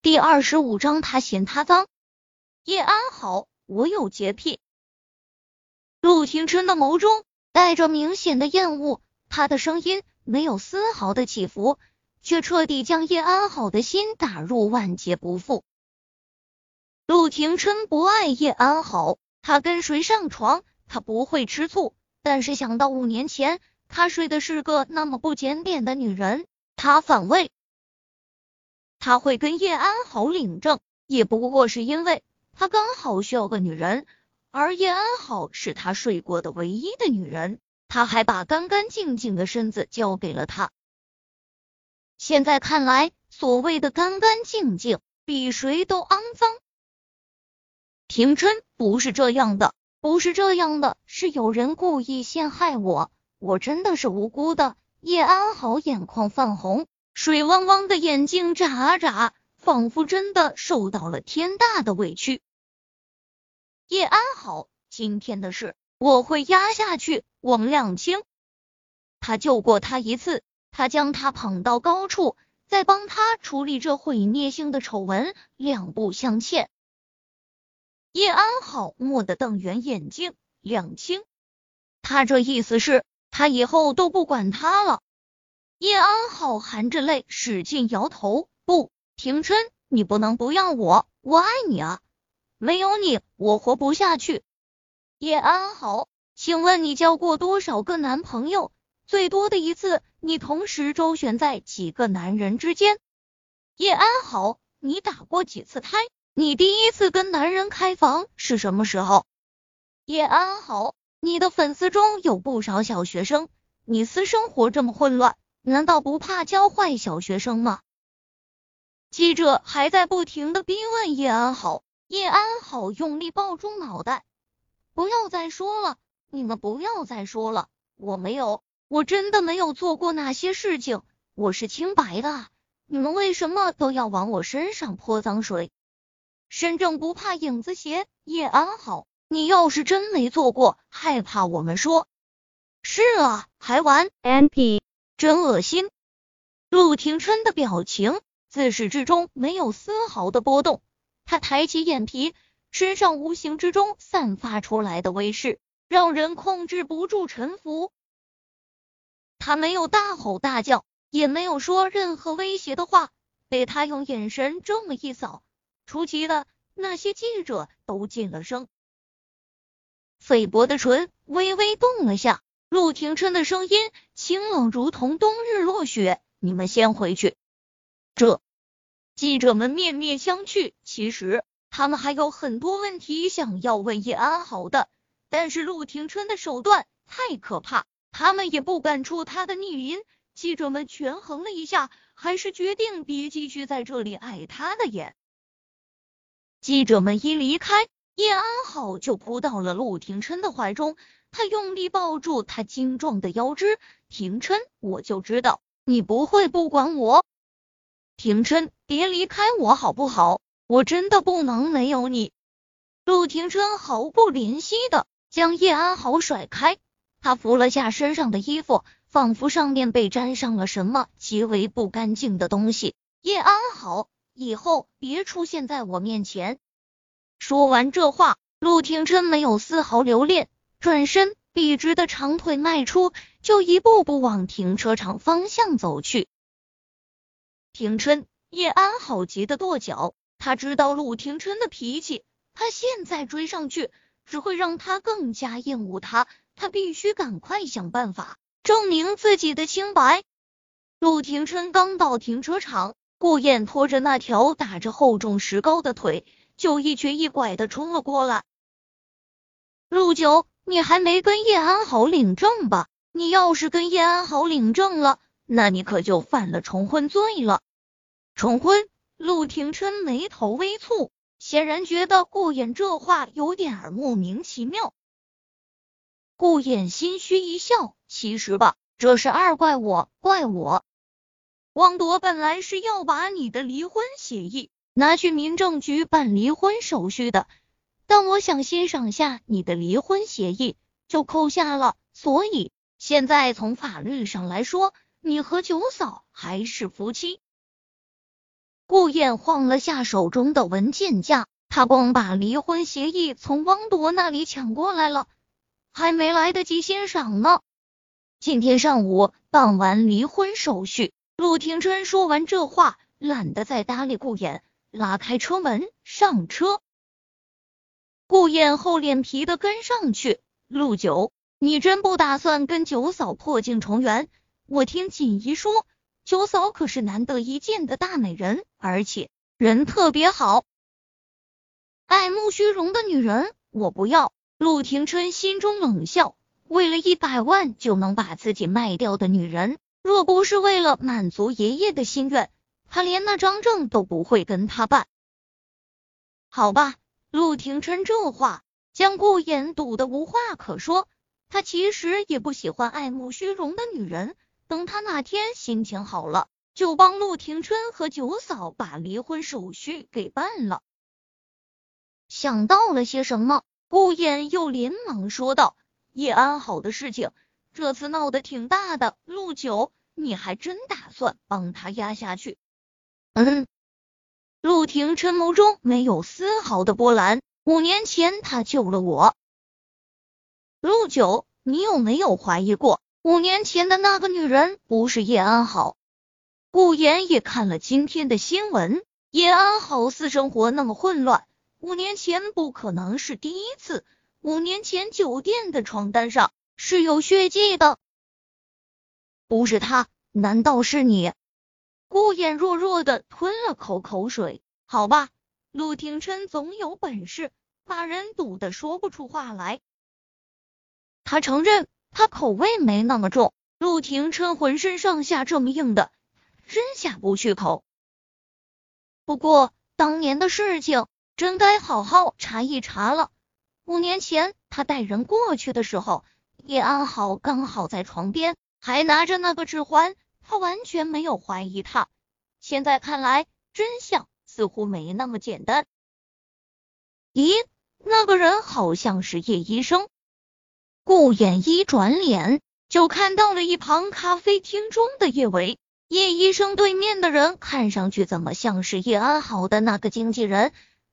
第二十五章，他嫌他脏。叶安好，我有洁癖。陆廷琛的眸中带着明显的厌恶，他的声音没有丝毫的起伏，却彻底将叶安好的心打入万劫不复。陆廷琛不爱叶安好，他跟谁上床，他不会吃醋。但是想到五年前他睡的是个那么不检点的女人，他反胃。他会跟叶安好领证，也不过是因为他刚好需要个女人，而叶安好是他睡过的唯一的女人，他还把干干净净的身子交给了他。现在看来，所谓的干干净净，比谁都肮脏。廷琛不是这样的。不是这样的，是有人故意陷害我，我真的是无辜的。叶安好眼眶泛红，水汪汪的眼睛眨啊眨，仿佛真的受到了天大的委屈。叶安好，今天的事我会压下去。王亮清，他救过他一次，他将他捧到高处，再帮他处理这毁灭性的丑闻，两不相欠。叶安好蓦地瞪圆眼睛，两清，他这意思是，他以后都不管他了。叶安好含着泪，使劲摇头，不，廷琛，你不能不要我，我爱你啊，没有你，我活不下去。叶安好，请问你交过多少个男朋友？最多的一次，你同时周旋在几个男人之间？叶安好，你打过几次胎？你第一次跟男人开房是什么时候？叶安好，你的粉丝中有不少小学生，你私生活这么混乱，难道不怕教坏小学生吗？记者还在不停的逼问叶安好，叶安好用力抱住脑袋，不要再说了，你们不要再说了，我没有，我真的没有做过那些事情，我是清白的，你们为什么都要往我身上泼脏水？身正不怕影子斜，叶安好，你要是真没做过，害怕我们说？是啊，还玩？N P，真恶心。陆廷琛的表情自始至终没有丝毫的波动，他抬起眼皮，身上无形之中散发出来的威势，让人控制不住臣服。他没有大吼大叫，也没有说任何威胁的话，被他用眼神这么一扫。出奇的，那些记者都静了声。费伯的唇微微动了下，陆廷琛的声音清冷如同冬日落雪：“你们先回去。”这记者们面面相觑，其实他们还有很多问题想要问叶安好的，但是陆廷琛的手段太可怕，他们也不敢触他的逆鳞。记者们权衡了一下，还是决定别继续在这里碍他的眼。记者们一离开，叶安好就扑到了陆廷琛的怀中，他用力抱住他精壮的腰肢。廷琛，我就知道你不会不管我。廷琛，别离开我好不好？我真的不能没有你。陆廷琛毫不怜惜的将叶安好甩开，他扶了下身上的衣服，仿佛上面被沾上了什么极为不干净的东西。叶安好。以后别出现在我面前。说完这话，陆廷琛没有丝毫留恋，转身笔直的长腿迈出，就一步步往停车场方向走去。廷琛，叶安好急得跺脚，他知道陆廷琛的脾气，他现在追上去只会让他更加厌恶他，他必须赶快想办法证明自己的清白。陆廷琛刚到停车场。顾燕拖着那条打着厚重石膏的腿，就一瘸一拐的冲了过来。陆九，你还没跟叶安好领证吧？你要是跟叶安好领证了，那你可就犯了重婚罪了。重婚？陆廷琛眉头微蹙，显然觉得顾衍这话有点儿莫名其妙。顾衍心虚一笑，其实吧，这事二怪我，怪我。汪铎本来是要把你的离婚协议拿去民政局办离婚手续的，但我想欣赏下你的离婚协议，就扣下了。所以现在从法律上来说，你和九嫂还是夫妻。顾燕晃了下手中的文件夹，他光把离婚协议从汪铎那里抢过来了，还没来得及欣赏呢。今天上午办完离婚手续，陆廷琛说完这话，懒得再搭理顾燕，拉开车门上车。顾燕厚脸皮的跟上去。陆九，你真不打算跟九嫂破镜重圆？我听锦衣说，九嫂可是难得一见的大美人，而且人特别好。爱慕虚荣的女人，我不要。陆廷琛心中冷笑，为了一百万就能把自己卖掉的女人，若不是为了满足爷爷的心愿，他连那张证都不会跟他办。好吧。陆廷琛这话将顾言堵得无话可说。他其实也不喜欢爱慕虚荣的女人。等他哪天心情好了，就帮陆廷琛和九嫂把离婚手续给办了。想到了些什么，顾言又连忙说道：“叶安好的事情，这次闹得挺大的。陆九，你还真打算帮他压下去？”嗯。陆廷琛眸中没有丝毫的波澜。五年前他救了我，陆九，你有没有怀疑过，五年前的那个女人不是叶安好？顾言也看了今天的新闻，叶安好私生活那么混乱，五年前不可能是第一次。五年前酒店的床单上是有血迹的，不是他，难道是你？顾眼弱弱的吞了口口水，好吧，陆廷琛总有本事把人堵得说不出话来。他承认他口味没那么重，陆廷琛浑身上下这么硬的，真下不去口。不过当年的事情真该好好查一查了。五年前他带人过去的时候，叶安好刚好在床边，还拿着那个指环。他完全没有怀疑他，现在看来真相似乎没那么简单。咦，那个人好像是叶医生。顾衍一转脸就看到了一旁咖啡厅中的叶维。叶医生对面的人看上去怎么像是叶安好的那个经纪人？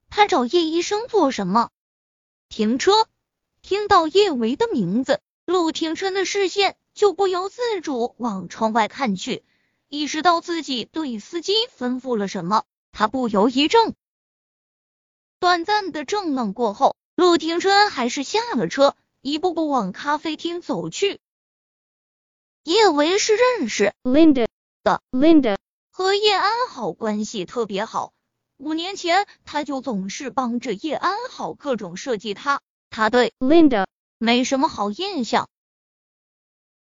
他找叶医生做什么？停车！听到叶维的名字，陆廷琛的视线。就不由自主往窗外看去，意识到自己对司机吩咐了什么，他不由一怔。短暂的怔愣过后，陆廷琛还是下了车，一步步往咖啡厅走去。叶维是认识 Linda 的，Linda 和叶安好关系特别好，五年前他就总是帮着叶安好各种设计他，他对 Linda 没什么好印象。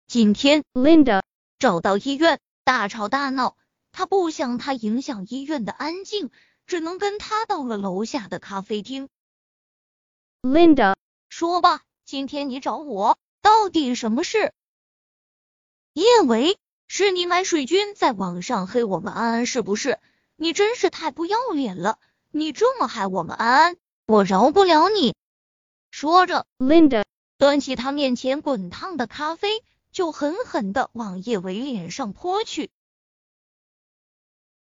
今天，Linda 找到医院，大吵大闹。他不想他影响医院的安静，只能跟他到了楼下的咖啡厅。Linda 说吧，今天你找我，到底什么事？叶维，是你买水军在网上黑我们安安是不是？你真是太不要脸了！你这么害我们安安，我饶不了你！说着，Linda 端起他面前滚烫的咖啡。就狠狠的往叶维脸上泼去。